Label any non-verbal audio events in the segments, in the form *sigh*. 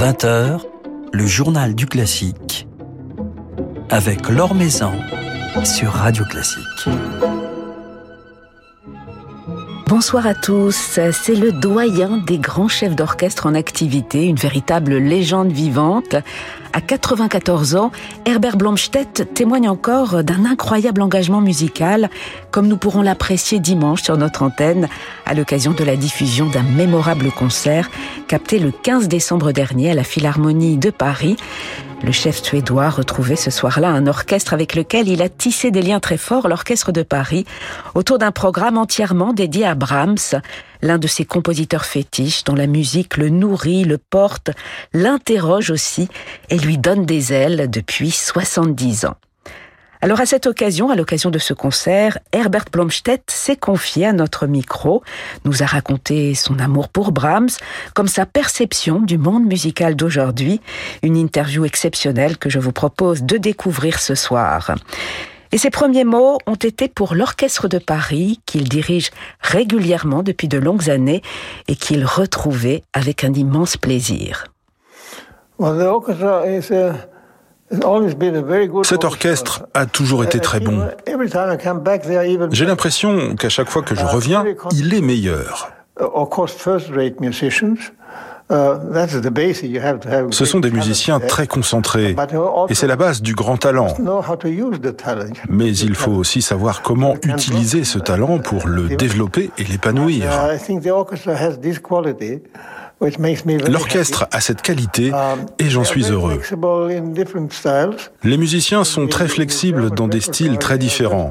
20h, le journal du classique avec Laure Maison sur Radio Classique. Bonsoir à tous. C'est le doyen des grands chefs d'orchestre en activité, une véritable légende vivante. À 94 ans, Herbert Blomstedt témoigne encore d'un incroyable engagement musical, comme nous pourrons l'apprécier dimanche sur notre antenne à l'occasion de la diffusion d'un mémorable concert capté le 15 décembre dernier à la Philharmonie de Paris. Le chef suédois retrouvait ce soir-là un orchestre avec lequel il a tissé des liens très forts, l'Orchestre de Paris, autour d'un programme entièrement dédié à Brahms, l'un de ses compositeurs fétiches dont la musique le nourrit, le porte, l'interroge aussi et lui donne des ailes depuis 70 ans. Alors à cette occasion, à l'occasion de ce concert, Herbert Blomstedt s'est confié à notre micro, nous a raconté son amour pour Brahms, comme sa perception du monde musical d'aujourd'hui, une interview exceptionnelle que je vous propose de découvrir ce soir. Et ses premiers mots ont été pour l'Orchestre de Paris, qu'il dirige régulièrement depuis de longues années et qu'il retrouvait avec un immense plaisir. Cet orchestre a toujours été très bon. J'ai l'impression qu'à chaque fois que je reviens, il est meilleur. Ce sont des musiciens très concentrés et c'est la base du grand talent. Mais il faut aussi savoir comment utiliser ce talent pour le développer et l'épanouir. L'orchestre a cette qualité et j'en suis heureux. Les musiciens sont très flexibles dans des styles très différents.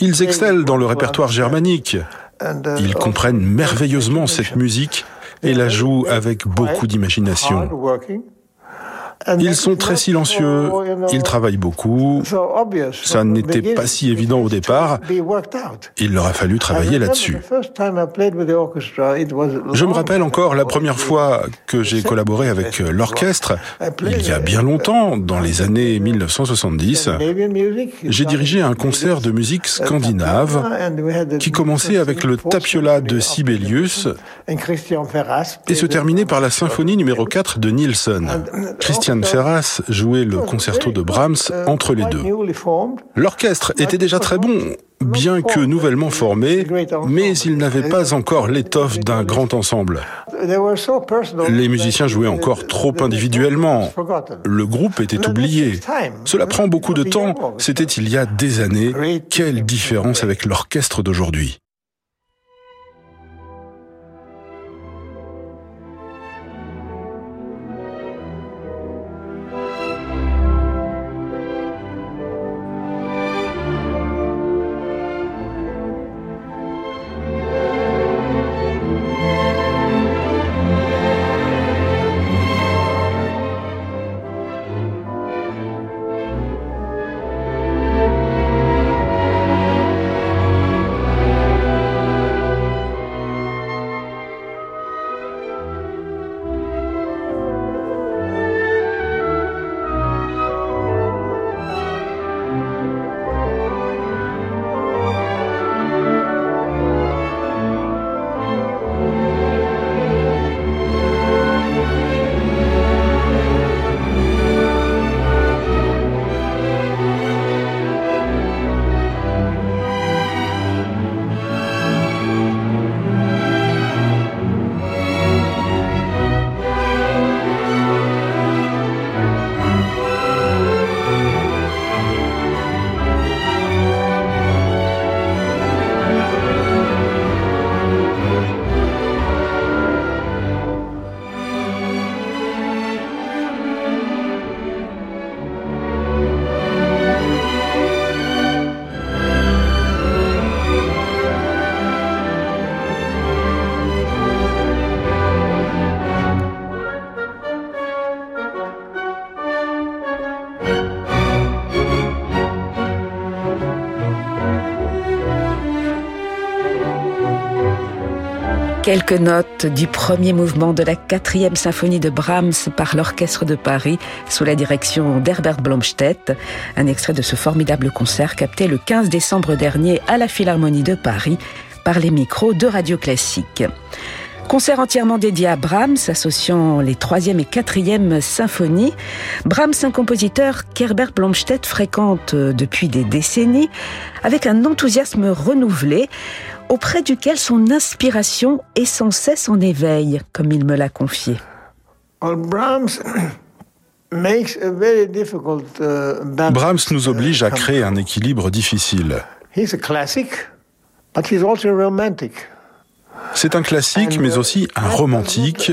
Ils excellent dans le répertoire germanique. Ils comprennent merveilleusement cette musique et la jouent avec beaucoup d'imagination. Ils sont très silencieux, ils travaillent beaucoup. Ça n'était pas si évident au départ. Il leur a fallu travailler là-dessus. Je me rappelle encore la première fois que j'ai collaboré avec l'orchestre, il y a bien longtemps, dans les années 1970. J'ai dirigé un concert de musique scandinave qui commençait avec le Tapiola de Sibelius et se terminait par la symphonie numéro 4 de Nielsen. Christian Ferras jouait le concerto de Brahms entre les deux. L'orchestre était déjà très bon, bien que nouvellement formé, mais il n'avait pas encore l'étoffe d'un grand ensemble. Les musiciens jouaient encore trop individuellement. Le groupe était oublié. Cela prend beaucoup de temps. C'était il y a des années. Quelle différence avec l'orchestre d'aujourd'hui. Quelques notes du premier mouvement de la quatrième symphonie de Brahms par l'Orchestre de Paris sous la direction d'Herbert Blomstedt. Un extrait de ce formidable concert capté le 15 décembre dernier à la Philharmonie de Paris par les micros de Radio Classique. Concert entièrement dédié à Brahms, associant les troisième et quatrième symphonies. Brahms, un compositeur qu'Herbert Blomstedt fréquente depuis des décennies, avec un enthousiasme renouvelé, auprès duquel son inspiration est sans cesse en éveil, comme il me l'a confié. *coughs* Brahms nous oblige à créer un équilibre difficile. C'est un classique, mais aussi un romantique,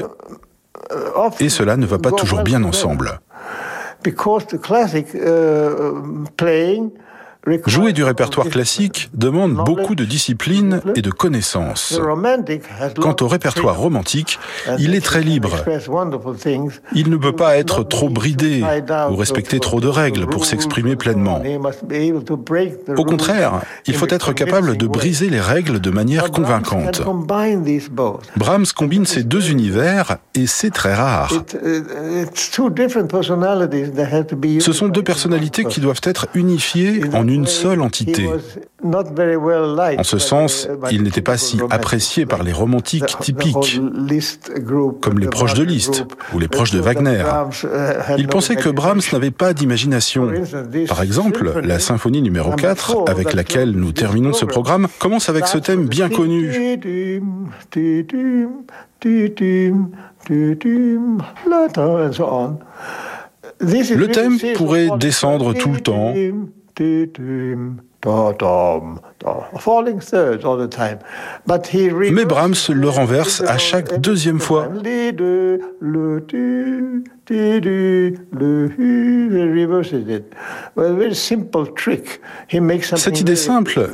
et cela ne va pas toujours bien ensemble. Jouer du répertoire classique demande beaucoup de discipline et de connaissances. Quant au répertoire romantique, il est très libre. Il ne peut pas être trop bridé ou respecter trop de règles pour s'exprimer pleinement. Au contraire, il faut être capable de briser les règles de manière convaincante. Brahms combine ces deux univers et c'est très rare. Ce sont deux personnalités qui doivent être unifiées en une une seule entité. En ce sens, il n'était pas si apprécié par les romantiques typiques, comme les proches de Liszt ou les proches de Wagner. Il pensait que Brahms n'avait pas d'imagination. Par exemple, la symphonie numéro 4, avec laquelle nous terminons ce programme, commence avec ce thème bien connu. Le thème pourrait descendre tout le temps, mais Brahms le renverse à chaque deuxième fois. Cette idée simple,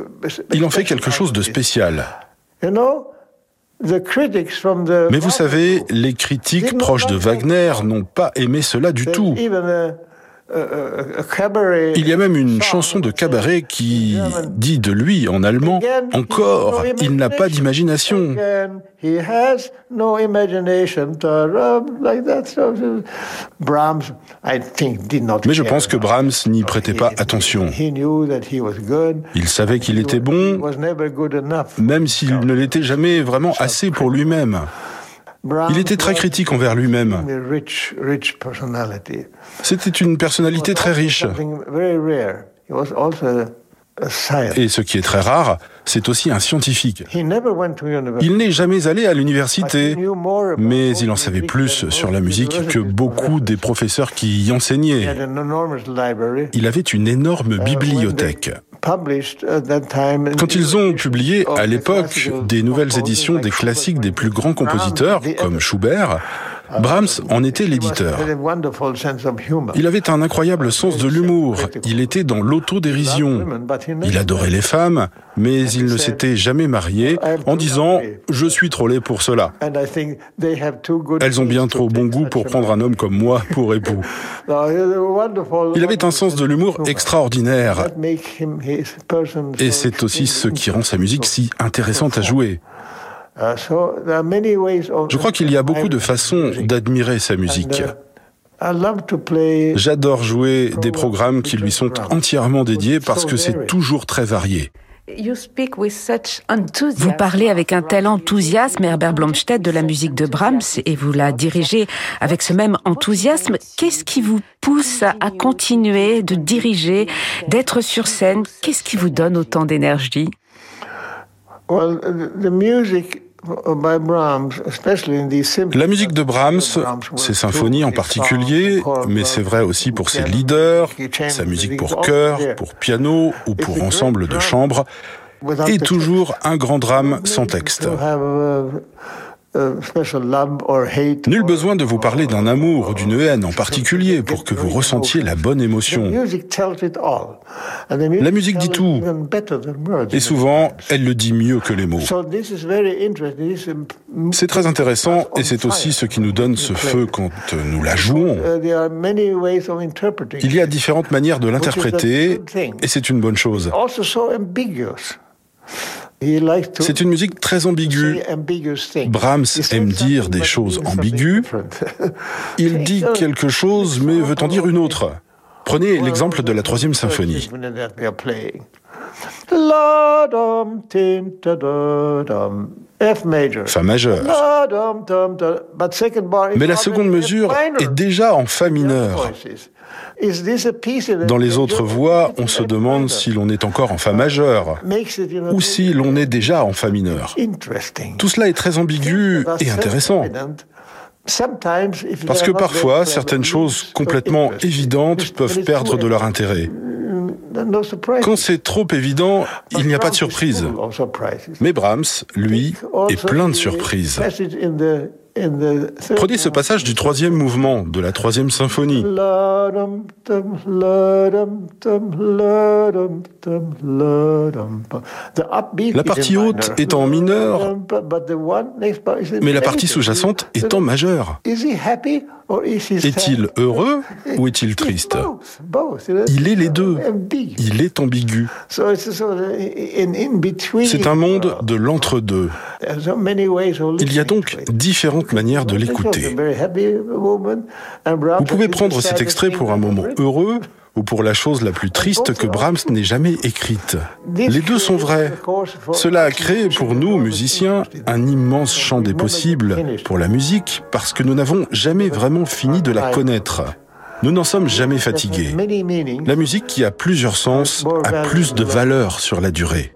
il en fait quelque chose de spécial. Mais vous savez, les critiques proches de Wagner n'ont pas aimé cela du tout. Il y a même une chanson de cabaret qui dit de lui en allemand encore, il n'a pas d'imagination. Mais je pense que Brahms n'y prêtait pas attention. Il savait qu'il était bon, même s'il ne l'était jamais vraiment assez pour lui-même. Il était très critique envers lui-même. C'était une personnalité très riche. Et ce qui est très rare, c'est aussi un scientifique. Il n'est jamais allé à l'université, mais il en savait plus sur la musique que beaucoup des professeurs qui y enseignaient. Il avait une énorme bibliothèque. Quand ils ont publié à l'époque des nouvelles éditions des classiques des plus grands compositeurs, comme Schubert, Brahms en était l'éditeur. Il avait un incroyable sens de l'humour. Il était dans l'autodérision. Il adorait les femmes, mais il ne s'était jamais marié en disant ⁇ Je suis trop laid pour cela ⁇ Elles ont bien trop bon goût pour prendre un homme comme moi pour époux. Il avait un sens de l'humour extraordinaire. Et c'est aussi ce qui rend sa musique si intéressante à jouer. Uh, Je crois qu'il y a beaucoup de façons d'admirer sa musique. Uh, J'adore jouer des programmes qui lui sont entièrement dédiés parce que c'est toujours très varié. Vous parlez avec un tel enthousiasme, Herbert Blomstedt, de la musique de Brahms, et vous la dirigez avec ce même enthousiasme. Qu'est-ce qui vous pousse à continuer de diriger, d'être sur scène? Qu'est-ce qui vous donne autant d'énergie? La musique de Brahms, ses symphonies en particulier, mais c'est vrai aussi pour ses leaders, sa musique pour chœur, pour piano ou pour ensemble de chambre, est toujours un grand drame sans texte. Nul besoin de vous parler d'un amour ou d'une haine en particulier pour que vous ressentiez la bonne émotion. La musique dit tout, et souvent, elle le dit mieux que les mots. C'est très intéressant, et c'est aussi ce qui nous donne ce feu quand nous la jouons. Il y a différentes manières de l'interpréter, et c'est une bonne chose. C'est une musique très ambiguë. Brahms aime dire des choses ambiguës. Il dit quelque chose mais veut en dire une autre. Prenez l'exemple de la troisième symphonie. Fa majeur. Mais la seconde mesure est déjà en Fa mineur. Dans les autres voix, on se demande si l'on est encore en Fa majeur ou si l'on est déjà en Fa mineur. Tout cela est très ambigu et intéressant. Parce que parfois, certaines choses complètement évidentes peuvent perdre de leur intérêt. Quand c'est trop évident, il n'y a pas de surprise. Mais Brahms, lui, est plein de surprises. Prenez ce passage du troisième mouvement de la troisième symphonie. La partie haute est en mineur, mais la partie sous-jacente est en majeur. Est-il heureux ou est-il triste? Il est les deux. Il est ambigu. C'est un monde de l'entre-deux. Il y a donc différentes manières de l'écouter. Vous pouvez prendre cet extrait pour un moment heureux ou pour la chose la plus triste que Brahms n'ait jamais écrite. Les deux sont vrais. Cela a créé pour nous, musiciens, un immense champ des possibles pour la musique parce que nous n'avons jamais vraiment fini de la connaître. Nous n'en sommes jamais fatigués. La musique qui a plusieurs sens a plus de valeur sur la durée.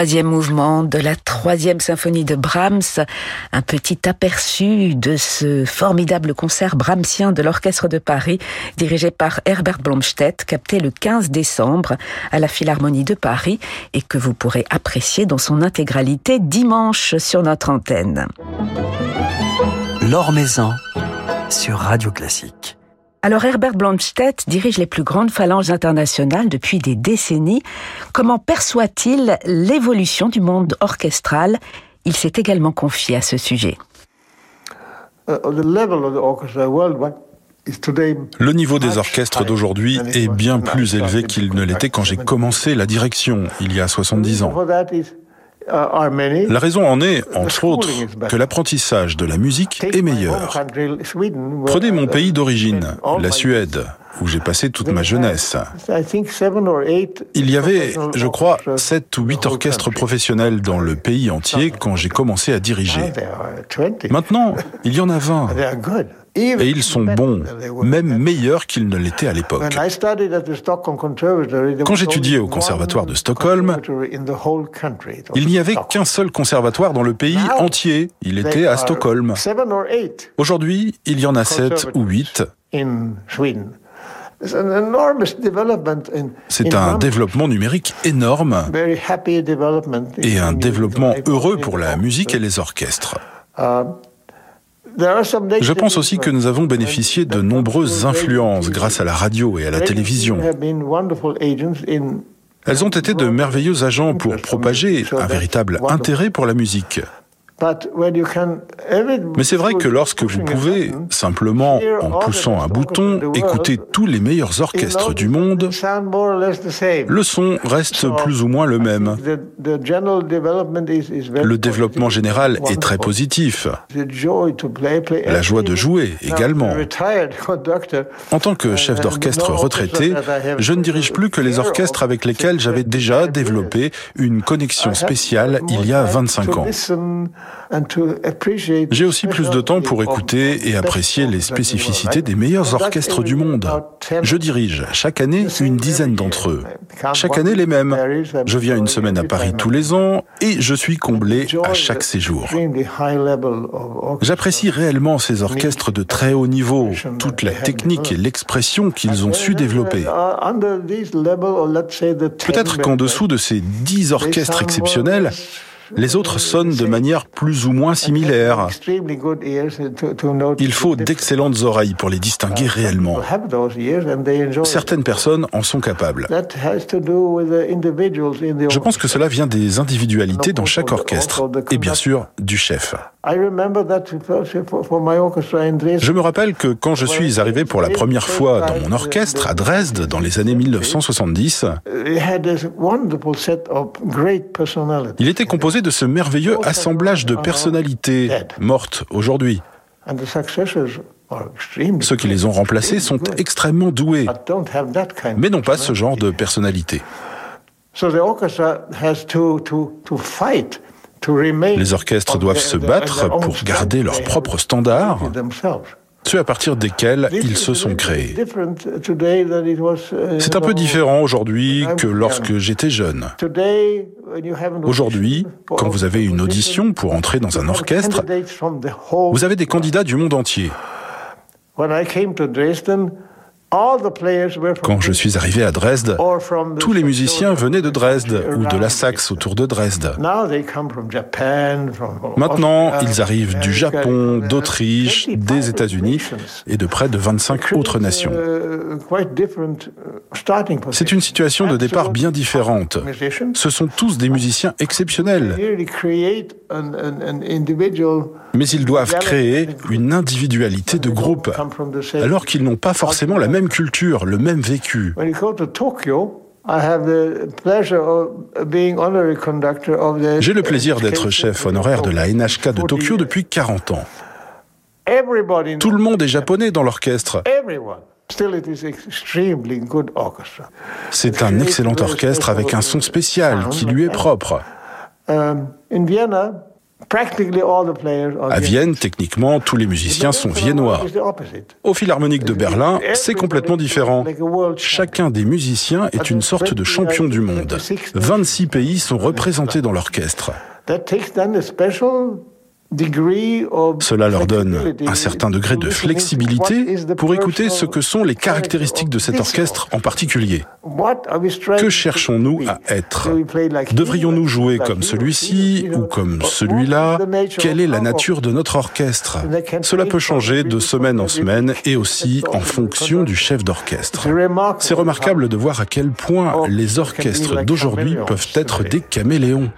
Troisième mouvement de la troisième symphonie de Brahms, un petit aperçu de ce formidable concert brahmsien de l'Orchestre de Paris, dirigé par Herbert Blomstedt, capté le 15 décembre à la Philharmonie de Paris et que vous pourrez apprécier dans son intégralité dimanche sur notre antenne. L'Or sur Radio Classique. Alors Herbert Blomstedt dirige les plus grandes phalanges internationales depuis des décennies. Comment perçoit-il l'évolution du monde orchestral? Il s'est également confié à ce sujet. Uh, Le niveau des orchestres d'aujourd'hui est bien plus élevé qu'il ne l'était quand j'ai commencé la direction il y a 70 ans. Uh, la raison en est, entre autres, que l'apprentissage de la musique est meilleur. Prenez mon pays d'origine, la Suède, où j'ai passé toute ma jeunesse. Il y avait, je crois, sept ou huit orchestres professionnels dans le pays entier quand j'ai commencé à diriger. Maintenant, il y en a 20. Et ils sont bons, même meilleurs qu'ils ne l'étaient à l'époque. Quand j'étudiais au conservatoire de Stockholm, il n'y avait qu'un seul conservatoire dans le pays entier. Il était à Stockholm. Aujourd'hui, il y en a sept ou huit. C'est un développement numérique énorme et un développement heureux pour la musique et les orchestres. Je pense aussi que nous avons bénéficié de nombreuses influences grâce à la radio et à la télévision. Elles ont été de merveilleux agents pour propager un véritable intérêt pour la musique. Mais c'est vrai que lorsque vous pouvez, simplement en poussant un bouton, écouter tous les meilleurs orchestres du monde, le son reste plus ou moins le même. Le développement général est très positif. La joie de jouer également. *laughs* En tant que chef d'orchestre retraité, je ne dirige plus que les orchestres avec lesquels j'avais déjà développé une connexion spéciale il y a 25 ans. J'ai aussi plus de temps pour écouter et apprécier les spécificités des meilleurs orchestres du monde. Je dirige chaque année une dizaine d'entre eux. Chaque année les mêmes. Je viens une semaine à Paris tous les ans et je suis comblé à chaque séjour. J'apprécie réellement ces orchestres de très haut niveau, toute la technique et l'expression qu'ils ont su développer. Peut-être qu'en dessous de ces dix orchestres exceptionnels, les autres sonnent de manière plus ou moins similaire. Il faut d'excellentes oreilles pour les distinguer réellement. Certaines personnes en sont capables. Je pense que cela vient des individualités dans chaque orchestre et bien sûr du chef. Je me rappelle que quand je suis arrivé pour la première fois dans mon orchestre à Dresde dans les années 1970, il était composé de ce merveilleux assemblage de personnalités mortes aujourd'hui. Ceux qui les ont remplacés sont extrêmement doués, mais n'ont pas ce genre de personnalité. Les orchestres doivent se battre pour garder leurs propres standards, ceux à partir desquels ils se sont créés. C'est un peu différent aujourd'hui que lorsque j'étais jeune. Aujourd'hui, quand vous avez une audition pour entrer dans un orchestre, vous avez des candidats du monde entier. Quand je suis arrivé à Dresde, tous les musiciens venaient de Dresde ou de la Saxe autour de Dresde. Maintenant, ils arrivent du Japon, d'Autriche, des États-Unis et de près de 25 autres nations. C'est une situation de départ bien différente. Ce sont tous des musiciens exceptionnels. Mais ils doivent créer une individualité de groupe, alors qu'ils n'ont pas forcément la même culture, le même vécu. J'ai le plaisir d'être chef honoraire de la NHK de Tokyo depuis 40 ans. Tout le monde est japonais dans l'orchestre. C'est un excellent orchestre avec un son spécial qui lui est propre. À Vienne, techniquement, tous les musiciens sont viennois. Au Philharmonique de Berlin, c'est complètement différent. Chacun des musiciens est une sorte de champion du monde. 26 pays sont représentés dans l'orchestre. Cela leur donne un certain degré de flexibilité pour écouter ce que sont les caractéristiques de cet orchestre en particulier. Que cherchons-nous à être? Devrions-nous jouer comme celui-ci ou comme celui-là? Quelle est la nature de notre orchestre? Cela peut changer de semaine en semaine et aussi en fonction du chef d'orchestre. C'est remarquable de voir à quel point les orchestres d'aujourd'hui peuvent être des caméléons.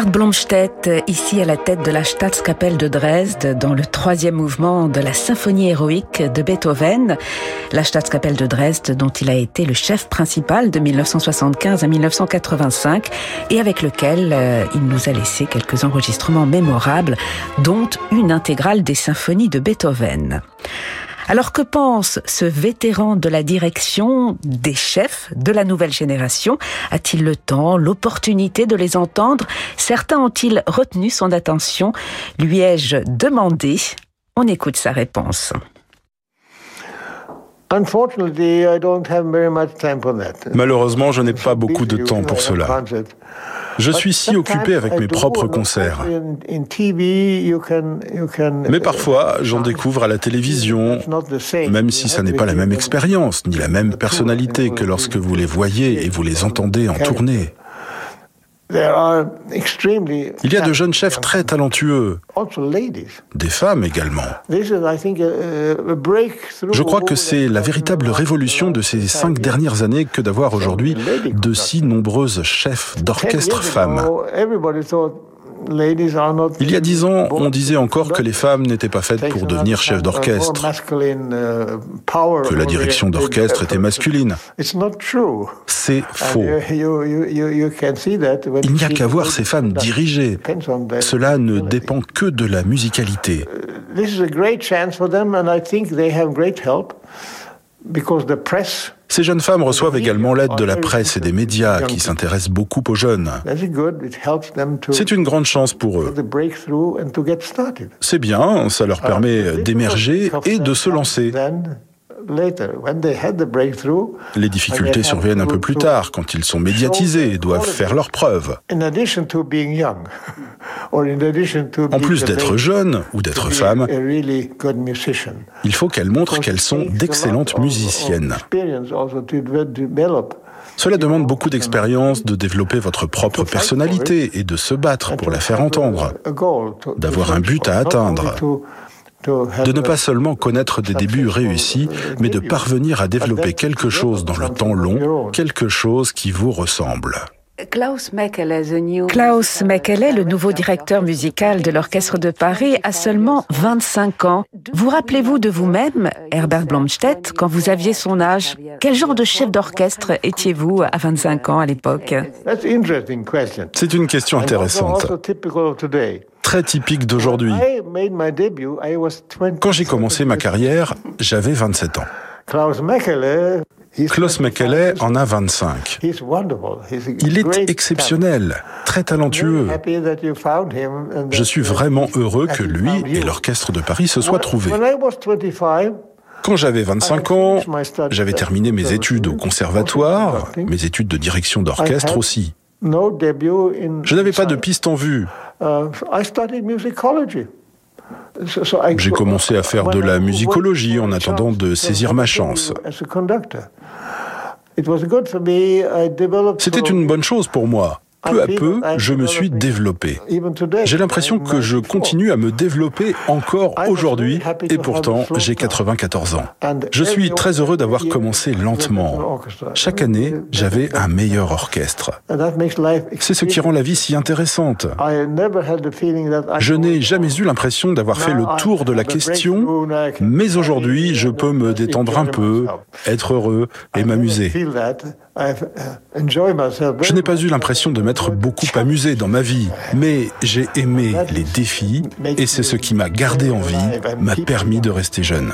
Herbert Blomstedt, ici à la tête de la Staatskapelle de Dresde, dans le troisième mouvement de la symphonie héroïque de Beethoven. La Staatskapelle de Dresde, dont il a été le chef principal de 1975 à 1985, et avec lequel euh, il nous a laissé quelques enregistrements mémorables, dont une intégrale des symphonies de Beethoven. Alors que pense ce vétéran de la direction des chefs de la nouvelle génération? A-t-il le temps, l'opportunité de les entendre? Certains ont-ils retenu son attention? Lui ai-je demandé? On écoute sa réponse. Malheureusement, je n'ai pas beaucoup de temps pour cela. Je suis si occupé avec mes propres concerts. Mais parfois, j'en découvre à la télévision, même si ça n'est pas la même expérience, ni la même personnalité que lorsque vous les voyez et vous les entendez en tournée. Il y a de jeunes chefs très talentueux, des femmes également. Je crois que c'est la véritable révolution de ces cinq dernières années que d'avoir aujourd'hui de si nombreuses chefs d'orchestre femmes. Il y a dix ans, on disait encore que les femmes n'étaient pas faites pour devenir chefs d'orchestre, que la direction d'orchestre était masculine. C'est faux. Il n'y a qu'à voir ces femmes diriger. Cela ne dépend que de la musicalité. Ces jeunes femmes reçoivent également l'aide de la presse et des médias qui s'intéressent beaucoup aux jeunes. C'est une grande chance pour eux. C'est bien, ça leur permet d'émerger et de se lancer. Les difficultés surviennent un peu plus tard, quand ils sont médiatisés et doivent faire leurs preuves. *laughs* En plus d'être jeunes ou d'être femmes, il faut qu'elles montrent qu'elles sont d'excellentes musiciennes. Cela demande beaucoup d'expérience de développer votre propre personnalité et de se battre pour la faire entendre, d'avoir un but à atteindre de ne pas seulement connaître des débuts réussis, mais de parvenir à développer quelque chose dans le temps long, quelque chose qui vous ressemble. Klaus Mekele, le nouveau directeur musical de l'Orchestre de Paris, a seulement 25 ans. Vous rappelez-vous de vous-même, Herbert Blomstedt, quand vous aviez son âge? Quel genre de chef d'orchestre étiez-vous à 25 ans à l'époque? C'est une question intéressante très typique d'aujourd'hui. Quand j'ai commencé ma carrière, j'avais 27 ans. Klaus Mekele en a 25. Il est exceptionnel, très talentueux. Je suis vraiment heureux que lui et l'Orchestre de Paris se soient trouvés. Quand j'avais 25 ans, j'avais terminé mes études au conservatoire, mes études de direction d'orchestre aussi. Je n'avais pas de piste en vue. Uh, J'ai commencé à faire de la musicologie en attendant de saisir ma chance. C'était une bonne chose pour moi peu à peu, je me suis développé. J'ai l'impression que je continue à me développer encore aujourd'hui et pourtant j'ai 94 ans. Je suis très heureux d'avoir commencé lentement. Chaque année, j'avais un meilleur orchestre. C'est ce qui rend la vie si intéressante. Je n'ai jamais eu l'impression d'avoir fait le tour de la question, mais aujourd'hui, je peux me détendre un peu, être heureux et m'amuser. Je n'ai pas eu l'impression de m'être beaucoup amusé dans ma vie, mais j'ai aimé les défis et c'est ce qui m'a gardé en vie, m'a permis de rester jeune.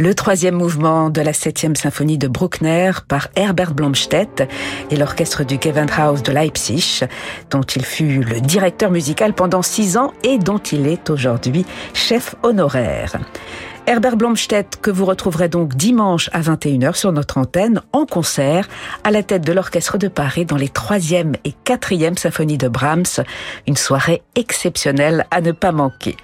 Le troisième mouvement de la septième symphonie de Bruckner par Herbert Blomstedt et l'orchestre du Gewandhaus de Leipzig, dont il fut le directeur musical pendant six ans et dont il est aujourd'hui chef honoraire. Herbert Blomstedt, que vous retrouverez donc dimanche à 21h sur notre antenne, en concert, à la tête de l'Orchestre de Paris dans les troisième et quatrième symphonies de Brahms. Une soirée exceptionnelle à ne pas manquer.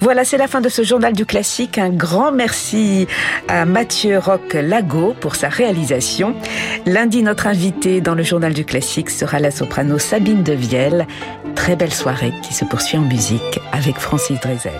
Voilà, c'est la fin de ce journal du classique. Un grand merci à Mathieu Roch Lago pour sa réalisation. Lundi, notre invité dans le journal du classique sera la soprano Sabine Devielle. Très belle soirée qui se poursuit en musique avec Francis Drezel.